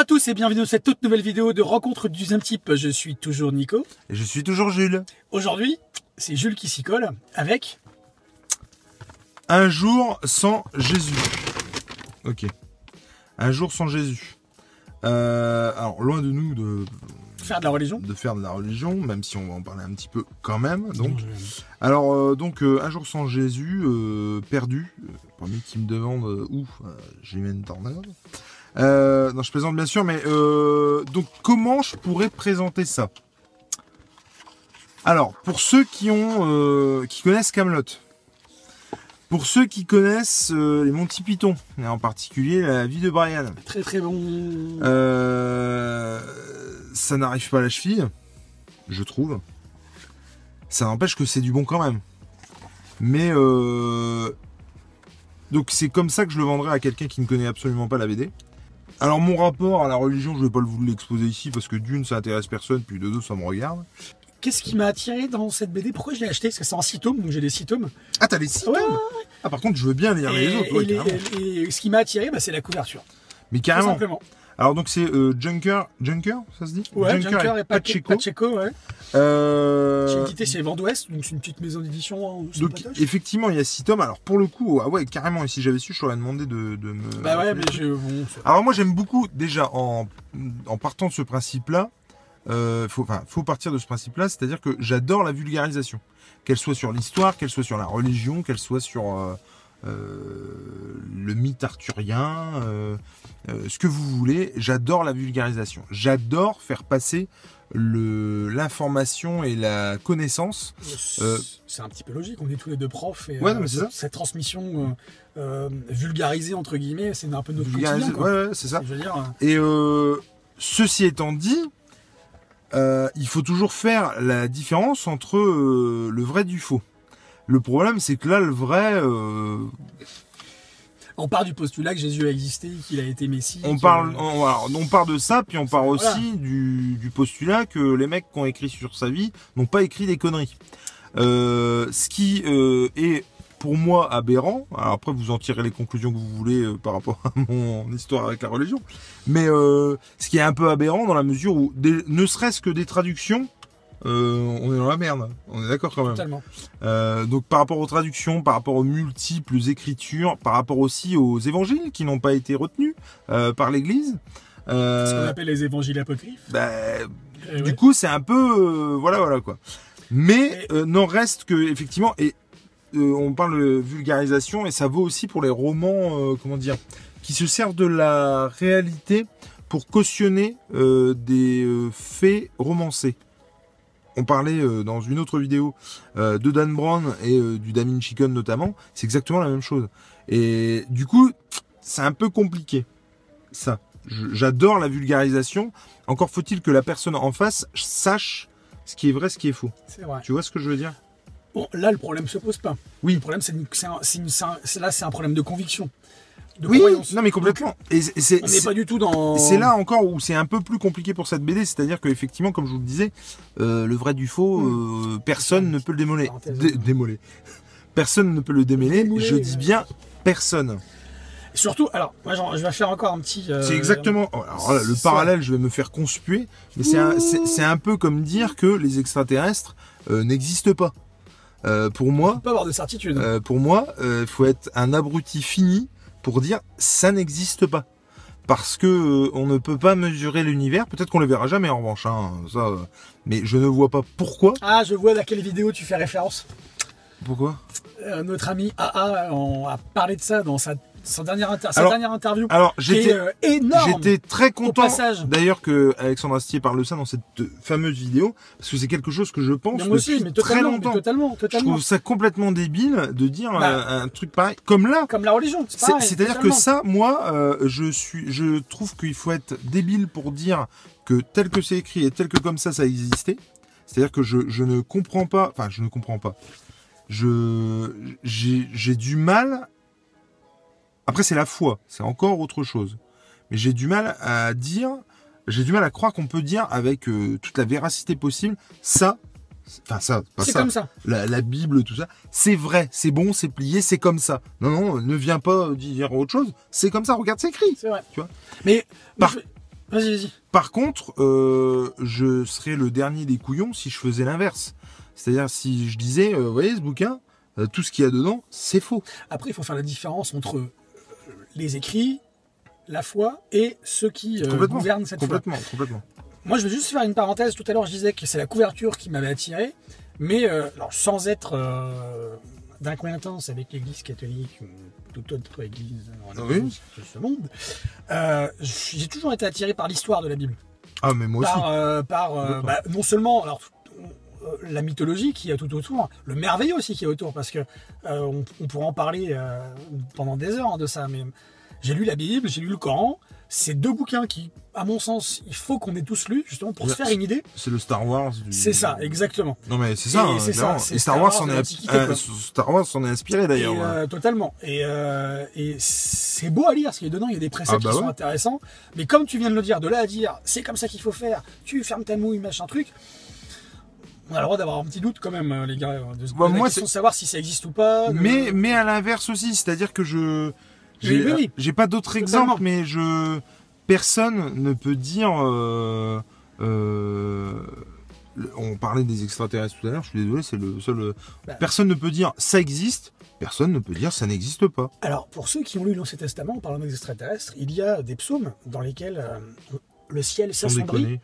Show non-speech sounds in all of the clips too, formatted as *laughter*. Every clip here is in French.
Bonjour à tous et bienvenue dans cette toute nouvelle vidéo de rencontre du deuxième type. Je suis toujours Nico. Et je suis toujours Jules. Aujourd'hui, c'est Jules qui s'y colle avec Un jour sans Jésus. Ok. Un jour sans Jésus. Euh, alors, loin de nous de, faire de la religion. de faire de la religion, même si on va en parler un petit peu quand même. Donc, alors, euh, donc euh, un jour sans Jésus, perdu. Parmi qui me demande où j'ai mis une tornade. Euh, non, je plaisante bien sûr, mais euh, donc comment je pourrais présenter ça? Alors, pour ceux qui ont, euh, qui connaissent Camelot, pour ceux qui connaissent les Monty Python, et en particulier la vie de Brian, Très très bon. ça n'arrive pas à la cheville, je trouve. Ça n'empêche que c'est du bon quand même. Mais donc c'est comme ça que je le vendrais à quelqu'un qui ne connaît absolument pas la BD. Alors mon rapport à la religion, je vais pas vous l'exposer ici parce que d'une ça intéresse personne, puis de deux ça me regarde. Qu'est-ce qui m'a attiré dans cette BD Pourquoi je l'ai acheté? Parce que c'est en 6 tomes, donc j'ai les 6 tomes. Ah t'as les six Ouais, tomes Ah par contre je veux bien lire Et, les autres, ouais, et les- et ce qui m'a attiré, bah, c'est la couverture. Mais Tout carrément. simplement. Alors donc c'est euh, Junker, Junker, ça se dit Ouais, Junker et Pacheco. Pacheco, ouais. Euh, J'ai édité chez Vent d'Ouest, donc c'est une petite maison d'édition en Donc effectivement, il y a six tomes. Alors pour le coup, ah ouais, carrément. Et si j'avais su, je t'aurais demandé de, de me. Bah ouais, mais je. Bon, c'est- Alors moi, j'aime beaucoup déjà en, en partant de ce principe-là. Euh, faut, enfin, faut partir de ce principe-là, c'est-à-dire que j'adore la vulgarisation, qu'elle soit sur l'histoire, qu'elle soit sur la religion, qu'elle soit sur euh, le mythe arthurien, euh, euh, ce que vous voulez. J'adore la vulgarisation. J'adore faire passer le l'information et la connaissance Euh, C'est un petit peu logique, on est tous les deux profs et Ouais, euh, mais cette, ça. cette transmission euh, euh, vulgarisée entre guillemets, c'est un peu notre quotidien. Ouais, ouais, c'est ça. Je veux dire, euh, Et euh, ceci étant dit, euh, il faut toujours faire la différence entre euh, le vrai du faux. Le problème, c'est que là, le vrai, euh, on part du postulat que Jésus a existé, qu'il a été Messie. on parle, on, alors, on part de ça, puis on part Voilà. aussi du, du postulat que les mecs qui ont écrit sur sa vie n'ont pas écrit des conneries. Euh, ce qui euh, est pour moi aberrant. Alors après, vous en tirez les conclusions que vous voulez euh, par rapport à mon histoire avec la religion. Mais euh, ce qui est un peu aberrant dans la mesure où, des- ne serait-ce que des traductions, euh, on est dans la merde. On est d'accord quand même. Totalement. Euh, donc par rapport aux traductions, par rapport aux multiples écritures, par rapport aussi aux évangiles qui n'ont pas été retenus euh, par l'Église. Ce qu'on appelle les évangiles apocryphes. bah, Eh du ouais. coup, c'est un peu, voilà, voilà quoi. Mais Et- n'en reste que effectivement, et on parle de vulgarisation, et ça vaut aussi pour les romans, comment dire, qui se servent de la réalité pour cautionner des faits romancés. On parlait euh, dans une autre vidéo euh, de Dan Brown et euh, du Damin Chicken notamment, c'est exactement la même chose. Et du coup, c'est un peu compliqué. Ça, j'adore la vulgarisation. Encore faut-il que la personne en face sache ce qui est vrai, ce qui est faux. C'est vrai. Tu vois ce que je veux dire? Bon, là, le problème se pose pas. Oui. Le problème, c'est- là, c'est un problème de conviction, de Oui, croyance. non mais complètement. Et c'est- On n'est pas du tout dans. c'est là encore où c'est un peu plus compliqué pour cette BD, c'est-à-dire qu'effectivement, comme je vous le disais, euh, le vrai du faux, euh, personne ne peut le démoler. Dé- démoler. Personne ne peut le démêler. Démouler, Je dis bien personne. Surtout, alors, moi, genre, je vais faire encore un petit. euh, C'est exactement. oh, Alors là, le parallèle, je vais me faire conspuer, mais c'est un, c'est- c'est un peu comme dire que les extraterrestres euh, n'existent pas. Euh, pour moi, On peut pas avoir de certitude. euh, pour moi, il faut être un abruti fini pour dire ça n'existe pas. Parce que euh, on ne peut pas mesurer l'univers. Peut-être qu'on le verra jamais en revanche, hein, ça. euh, mais je ne vois pas pourquoi. Ah, je vois à quelle vidéo tu fais référence. Pourquoi? Euh, notre ami AA a parlé de ça dans sa, sa dernière, inter- sa Alors- dernière interview. Alors j'étais, euh, énorme. j'étais très content. D'ailleurs que Alexandre Astier parle de ça dans cette euh, fameuse vidéo, parce que c'est quelque chose que je pense moi aussi, mais très totalement, mais longtemps. totalement, Je totalement. trouve ça complètement débile de dire Bah. euh, un truc pareil. Comme là, Comme la religion. C'est-à-dire que totalement. ça, moi, euh, je suis, je trouve qu'il faut être débile pour dire que tel que c'est écrit et tel que comme ça, ça existait. C'est-à-dire que je, je ne comprends pas, enfin, je ne comprends pas. Je, j'ai du mal. Après, c'est la foi, c'est encore autre chose. Mais j'ai du mal à dire, j'ai du mal à croire qu'on peut dire avec euh, toute la véracité possible, ça, enfin ça, pas ça, comme ça. la, la Bible, tout ça, c'est vrai, c'est bon, c'est plié, c'est comme ça. Non, non, ne viens pas dire autre chose, c'est comme ça, regarde, c'est écrit. C'est vrai. Tu vois Mais, Par- je- Vas-y, vas-y. Par contre, euh, je serais le dernier des couillons si je faisais l'inverse. C'est-à-dire si je disais, euh, vous voyez ce bouquin, euh, tout ce qu'il y a dedans, c'est faux. Après, il faut faire la différence entre euh, les écrits, la foi et ceux qui euh, Complètement. gouvernent cette foi. Complètement, complètement. Moi, je veux juste faire une parenthèse. Tout à l'heure, je disais que c'est la couverture qui m'avait attiré, mais euh, alors, sans être euh, d'incointance avec l'Église catholique ou toute autre Église en Oui. de ce monde, euh, j'ai toujours été attiré par l'histoire de la Bible. Ah, mais moi aussi. par, euh, par, euh, Complètement. bah, non seulement alors euh, la mythologie qui est tout autour, le merveilleux aussi qui est autour, parce que euh, on, on pourra en parler euh, pendant des heures hein, de ça. Mais j'ai lu la Bible, j'ai lu le Coran. C'est deux bouquins qui, à mon sens, il faut qu'on ait tous lu justement pour se faire une idée. C'est le Star Wars. du- C'est ça, exactement. Non mais c'est ça, Et hein, c'est ça, Et Star Wars s'en de est, l'Antiquité, euh. Star Wars s'en est inspiré d'ailleurs. Ouais. euh, totalement. Et, euh, et c'est beau à lire, parce qu'il y a dedans, il y a des préceptes Ah bah qui sont intéressants. Mais comme tu viens de le dire, de là à dire, c'est comme ça qu'il faut faire, tu fermes ta mouille, machin truc. On a le droit d'avoir un petit doute quand même, euh, les gars, de se Bah, la moi, question c'est- de savoir si ça existe ou pas. de- Mais mais à l'inverse aussi, c'est-à-dire que je j'ai Oui, pas d'autres exemples, mais je personne ne peut dire. euh, euh, on parlait des extraterrestres tout à l'heure. Je suis désolé, c'est le seul. euh, Bah. Personne ne peut dire ça existe. Personne ne peut dire ça n'existe pas. Alors, pour ceux qui ont lu l'Ancien Testament, en parlant des extraterrestres, il y a des psaumes dans lesquels euh, le ciel s'assombrit.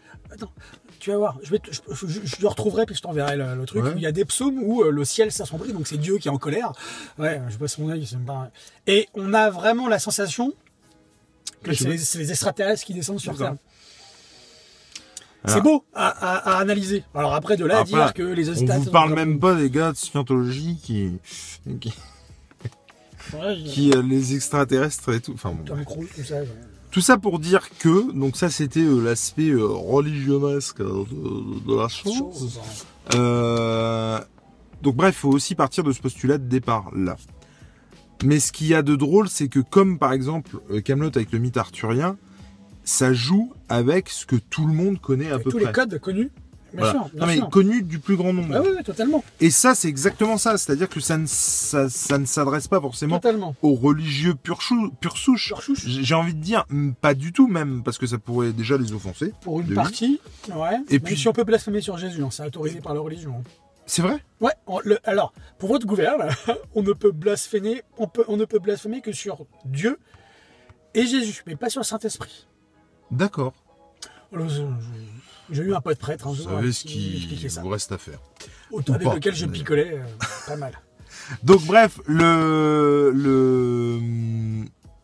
tu vas voir, je, vais te- je, je- je le retrouverai puis je t'enverrai le, le truc. Ouais. Il y a des psaumes où euh, le ciel s'assombrit, donc c'est Dieu qui est en colère. Ouais, je passe mon œil, c'est pas... Et on a vraiment la sensation que c'est les, extraterrestres qui descendent sur. Terre. C'est beau à, à- à analyser. Alors après, de là à dire que les On extraterrestres... vous parle même pas des gars de scientologie qui qui, Ouais, qui, euh, les extraterrestres et tout. Enfin bon. Tom Cruise, tout ça. ouais. Tout ça pour dire que, donc ça c'était euh, l'aspect euh, religionnesque euh, de, de la chose. Euh, donc bref, il faut aussi partir de ce postulat de départ là. Mais ce qu'il y a de drôle, c'est que comme par exemple Camelot avec le mythe arthurien, ça joue avec ce que tout le monde connaît à Avec peu tous près. les codes connus. Bien Voilà. sûr, bien non mais sûr. connu du plus grand nombre. Ah oui, oui, totalement. Et ça, c'est exactement ça. C'est-à-dire que ça ne, ça, ça ne s'adresse pas forcément Totalement. aux religieux pur, chou- pur souche. J'ai envie de dire, pas du tout même, parce que ça pourrait déjà les offenser. Pour une partie, ouais. Et puis- puis si on peut blasphémer sur Jésus, hein, c'est autorisé par la religion. C'est vrai? Ouais. on- le- alors, pour votre gouverne, *laughs* on ne peut blasphémer, on peut, on ne peut blasphémer que sur Dieu et Jésus, mais pas sur le Saint-Esprit. D'accord. J'ai eu un pote prêtre un Vous jour savez euh, ce qui vous reste à faire. Autant avec pas. lequel je picolais, euh, pas mal. *laughs* Donc bref, le... le...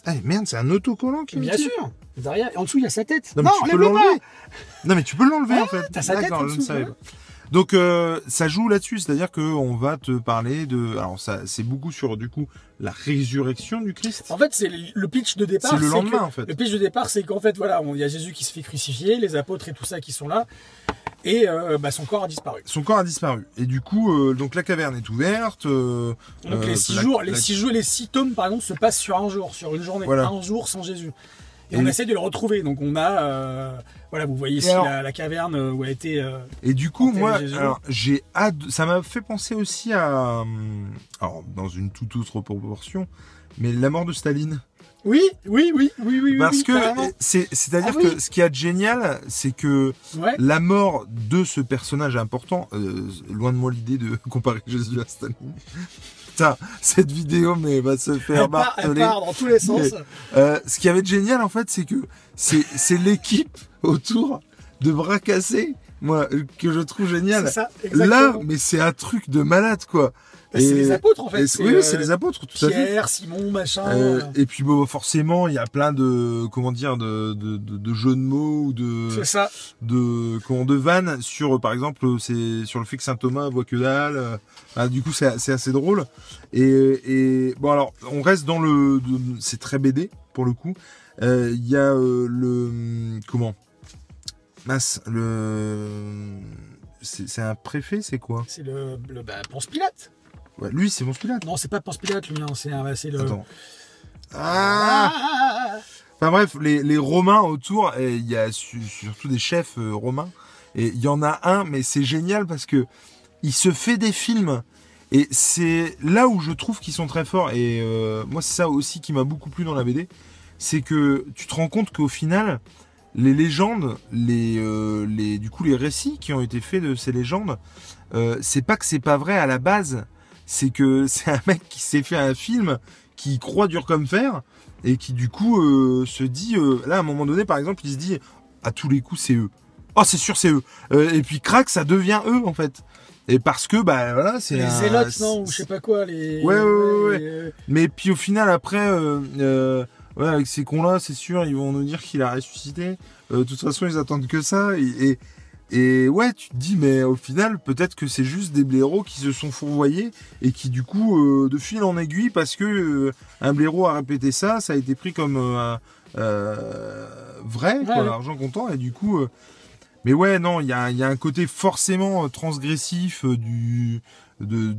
Ah merde, c'est un autocollant qui me Bien sûr. Derrière, en dessous il y a sa tête. Non, mais tu peux l'enlever. Non mais tu peux l'enlever Ouais, en fait. t'as sa tête D'accord, en je ne dessous, savais ouais. pas. Donc euh, ça joue là-dessus, c'est-à-dire que on va te parler de, alors ça c'est beaucoup sur du coup la résurrection du Christ. En fait, c'est le pitch de départ. C'est le que- lendemain, en fait. Le pitch de départ, c'est qu'en fait, voilà, il y a Jésus qui se fait crucifier, les apôtres et tout ça qui sont là, et euh, bah, son corps a disparu. Son corps a disparu et du coup euh, donc la caverne est ouverte. euh, Donc les six la- jours, les six jours, les six tomes, par exemple, se passent sur un jour, sur une journée, Voilà. un jour sans Jésus. Et, Et on essaie de le retrouver. Donc on a, euh, voilà, vous voyez ici alors- la, la caverne où a été. euh, Et du coup, moi, j'ai hâte. Ça m'a fait penser aussi à, alors dans une toute autre proportion, mais la mort de Staline. Oui, oui, oui, oui, oui. Parce oui, que c'est, c'est-à-dire Ah oui. que ce qu'il y a de génial, c'est que Ouais. la mort de ce personnage important, euh, loin de moi l'idée de *laughs* comparer Jésus à Staline. Putain, cette vidéo mais va se faire Elle part, elle part dans tous les sens. Euh, ce qui avait de génial en fait, c'est que c'est, c'est l'équipe autour de bras cassés, moi, euh, que je trouve génial. C'est ça, Là, mais c'est un truc de malade, quoi. Bah, c'est les apôtres en fait. oui, euh, c'est les apôtres, tout à fait. Pierre, Simon, machin. Euh, et puis bon, forcément, il y a plein de comment dire de, de, de, de jeux de mots ou de ça. de comment de vannes sur par exemple c'est sur le fait que saint Thomas voit que dalle. ah, du coup, c'est c'est assez drôle. Et, et bon alors, on reste dans le c'est très BD pour le coup. Euh, Il y a le comment Mince, le c'est un préfet, c'est quoi? C'est le, le bah, Ponce Pilate. Ouais, lui, c'est mon Pilate. Non, c'est pas Ponce Pilate, lui, hein, c'est le. Attends. Ah Ah Enfin bref, les, les Romains autour, il y a su- surtout des chefs euh, romains. Et il y en a un, mais c'est génial parce que il se fait des films. Et c'est là où je trouve qu'ils sont très forts. Et euh, moi, c'est ça aussi qui m'a beaucoup plu dans la BD. C'est que tu te rends compte qu'au final, les légendes, les, euh, les, du coup, les récits qui ont été faits de ces légendes, euh, c'est pas que c'est pas vrai à la base, c'est que *laughs* c'est un mec qui s'est fait un film qui croit dur comme fer et qui du coup euh, se dit, euh, là à un moment donné par exemple, il se dit à tous les coups c'est eux. Oh c'est sûr c'est eux. Euh, et puis crac ça devient eux en fait. Et parce que bah voilà c'est Les un- zélotes, non, ou je sais pas quoi, les. Ouais, ouais, ouais, ouais. les, mais puis au final, après, euh, euh, ouais, avec ces cons-là, c'est sûr, ils vont nous dire qu'il a ressuscité. Euh, de toute façon, ils attendent que ça. Et, et, et ouais, tu te dis, mais au final, peut-être que c'est juste des blaireaux qui se sont fourvoyés et qui, du coup, euh, de fil en aiguille, parce que euh, un blaireau a répété ça, ça a été pris comme euh, euh, vrai, Ouais, quoi, ouais. l'argent comptant. Et du coup, euh, mais ouais, non, il y a, y a un côté forcément transgressif du. De,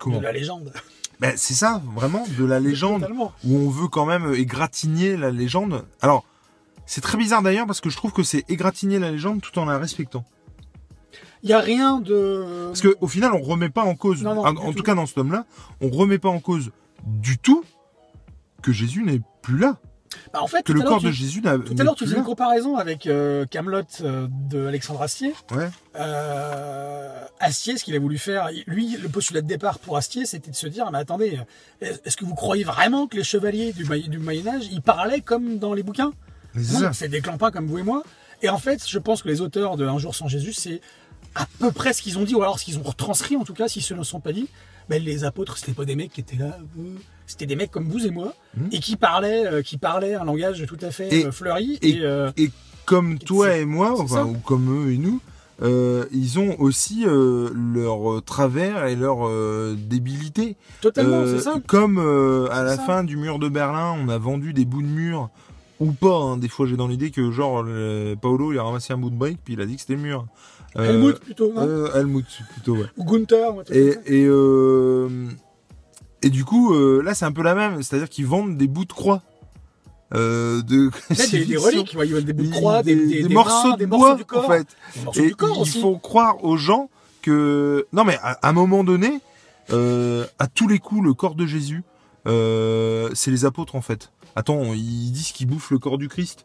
comment de la légende. Ben, c'est ça, vraiment, de la légende Totalement. où on veut quand même égratigner la légende. Alors, c'est très bizarre d'ailleurs parce que je trouve que c'est égratigner la légende tout en la respectant. Il y a rien de. Parce que au final, on remet pas en cause, Non, non, en, du en tout tout. cas dans ce tome-là, on remet pas en cause du tout que Jésus n'est plus là, Bah, en fait, que le corps tu- de Jésus n'a Tout à l'heure, tu faisais une comparaison avec euh, Camelot de Alexandre Astier. Ouais. Euh, Astier, ce qu'il a voulu faire, lui, le postulat de départ pour Astier, c'était de se dire, mais attendez, est-ce que vous croyez vraiment que les chevaliers du, Moyen- du Moyen Âge, ils parlaient comme dans les bouquins? Non, c'est des clampins comme vous et moi. Et en fait, je pense que les auteurs de Un jour sans Jésus, c'est à peu près ce qu'ils ont dit, ou alors ce qu'ils ont retranscrit, en tout cas, si ce ne sont pas dit. Ben, les apôtres, c'était pas des mecs qui étaient là, euh, c'était des mecs comme vous et moi, Mhm. et qui parlaient, euh, qui parlaient un langage tout à fait Et- euh, fleuri. et- Et, euh, Et comme toi et moi, enfin, ou comme eux et nous, euh, ils ont aussi euh, leur travers et leur euh, débilité. totalement, c'est ça. Comme à la ça. fin du mur de Berlin, on a vendu des bouts de mur ou pas. hein. Des fois, j'ai dans l'idée que genre le- Paolo il a ramassé un bout de brique puis il a dit que c'était le mur. Euh, Helmut plutôt, non euh, Helmut plutôt. Ouais. Ou Gunther. Et et euh, et du coup là c'est un peu la même, c'est-à-dire qu'ils vendent des bouts de croix. Euh, de Là, des, des reliques, ouais, des bouts de croix, des, morceaux mains, de bois morceaux du corps, en fait. Et du corps il aussi. faut croire aux gens que non mais à, à un moment donné, euh, à tous les coups, le corps de Jésus, euh, c'est les apôtres en fait. Attends, ils disent qu'ils bouffent le corps du Christ.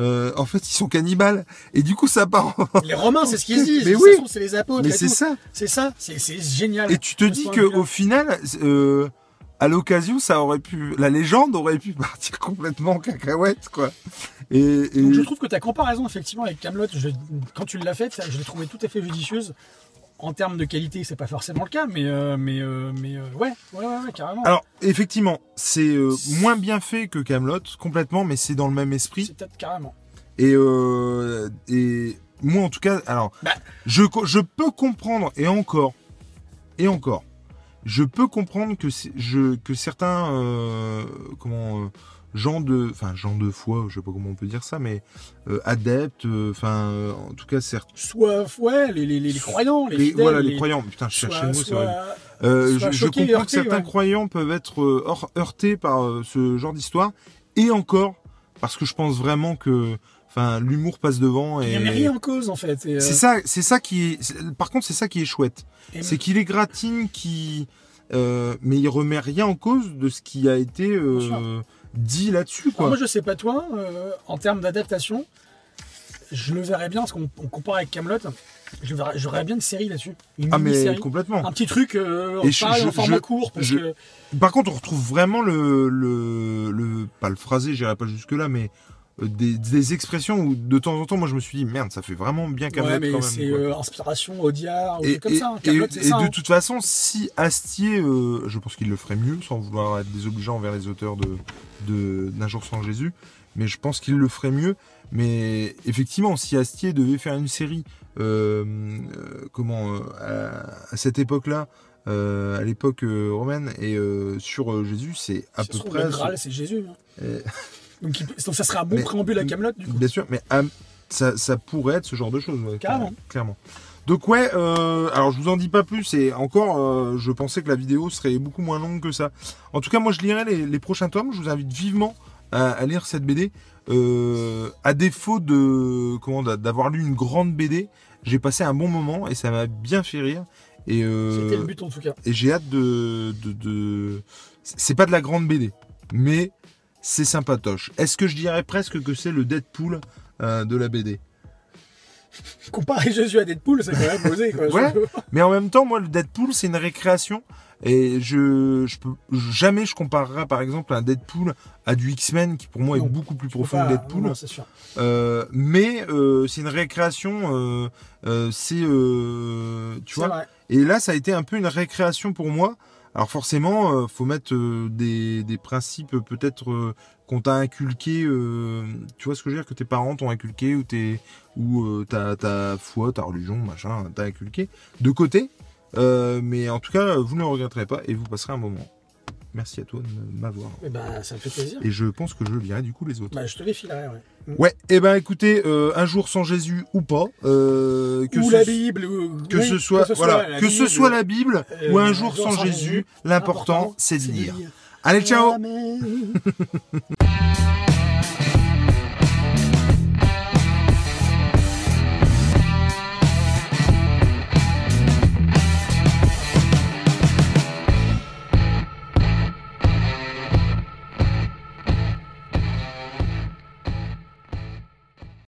Euh, en fait, ils sont cannibales. Et du coup, ça part. en- *laughs* Les Romains, c'est ce qu'ils disent. *laughs* Mais oui. c'est les apôtres. Mais c'est ça. C'est ça. C'est génial. Et tu te dis que vue-là. au final, euh, à l'occasion, ça aurait pu, la légende aurait pu *laughs* partir complètement en cacahuète, quoi. Et, et- Donc je trouve que ta comparaison effectivement avec Camelot, quand tu l'as faite, je l'ai trouvée tout à fait judicieuse. En termes de qualité, c'est pas forcément le cas, mais euh, mais euh, mais euh, ouais, ouais, ouais, ouais, carrément. alors effectivement, c'est euh, moins bien fait que Camelot, complètement, mais c'est dans le même esprit. c'est peut-être carrément. Et, euh, et moi, en tout cas, alors, Bah. je, je peux comprendre, et encore, et encore, je peux comprendre que, c'est- je, que certains, comment, gens de, enfin, gens de foi, je sais pas comment on peut dire ça, mais euh, adeptes, euh, enfin, euh, en tout cas, certains. Soit ouais, les, les, les, croyants, les, les- fidèles, voilà, les, croyants. Putain, je cherchais le mot, c'est vrai. Euh, je, je comprends heurtés, que certains ouais. croyants peuvent être euh, heur- heurtés par euh, ce genre d'histoire, et encore, parce que je pense vraiment que, enfin, l'humour passe devant. Il Et... n'y a rien en cause en fait. euh, C'est ça, c'est ça qui est. Par contre, c'est ça qui est chouette. et- C'est qu'il est gratine, qui, euh, mais il remet rien en cause de ce qui a été euh. Dit là-dessus, Alors quoi. moi je sais pas toi, euh, en termes d'adaptation, je le verrais bien, parce qu'on on compare avec Camelot, je verrais, j'aurais bien une série là-dessus, une ah mais complètement. un petit truc, euh, Et je- pareil, je- en format court, parce que Par contre, on retrouve vraiment le, le, le pas le phrasé, j'irai pas jusque là, mais des, des expressions où de temps en temps, moi, je me suis dit merde, ça fait vraiment bien Camelot ouais, mais quand même. c'est euh, inspiration Audiard ou Et, comme et- ça. hein. et- Camelot, c'est et ça. de hein. toute façon, si Astier, euh, je pense qu'il le ferait mieux, sans vouloir être désobligeant envers les auteurs de de- d'un jour sans Jésus, mais je pense qu'il le ferait mieux. Mais effectivement, si Astier devait faire une série, euh, euh, comment, à, à cette époque-là, à l'époque romaine et sur Jésus, c'est à peu près. Graal, c'est Jésus. hein. *laughs* Euh, Donc, ça serait un bon Mais- préambule à Camelot du coup. Bien sûr, mais à- ça, ça pourrait être ce genre de choses. ouais, Carrément. Clairement. Donc ouais, euh, alors je vous en dis pas plus et encore, euh, je pensais que la vidéo serait beaucoup moins longue que ça. En tout cas, moi je lirai les, les prochains tomes. Je vous invite vivement à, à lire cette BD. Euh, à défaut de comment d'a- d'avoir lu une grande BD, j'ai passé un bon moment et ça m'a bien fait rire. Et, euh, C'était le but en tout cas. et j'ai hâte de, de, de- C'est pas de la grande BD, mais c'est sympatoche. Est-ce que je dirais presque que c'est le Deadpool euh, de la BD. Comparer Jésus à Deadpool, c'est quand même osé. Quoi. Ouais. Mais en même temps, moi, le Deadpool, c'est une récréation. Et je, je peux jamais je comparerai par exemple un Deadpool à du X-Men qui pour moi Non, est beaucoup plus profond pas- que Deadpool. non, sûr. Euh, mais euh, c'est une récréation. euh, c'est tu vois. vrai. Et là, ça a été un peu une récréation pour moi. Alors forcément, euh, faut mettre euh, des, des principes euh, peut-être qu'on t'a inculqué. tu vois ce que je veux dire que tes parents t'ont inculqué ou tes ou ta ta foi, ta religion, machin, t'a inculqué de côté. Mais en tout cas, vous ne le regretterez pas et vous passerez un moment. Merci à toi de m'avoir. Eh ben, ça me fait plaisir. Et je pense que je lirai du coup les autres. Bah, je te les filerai, ouais. Ouais, et ben écoutez, euh, un jour sans Jésus ou pas, euh, que ou ce- la Bible. ou- que oui, ce soit, voilà, la que ce Bible, soit la Bible euh, ou un jour sans Jésus, l'important c'est de lire. Allez, ciao. *laughs*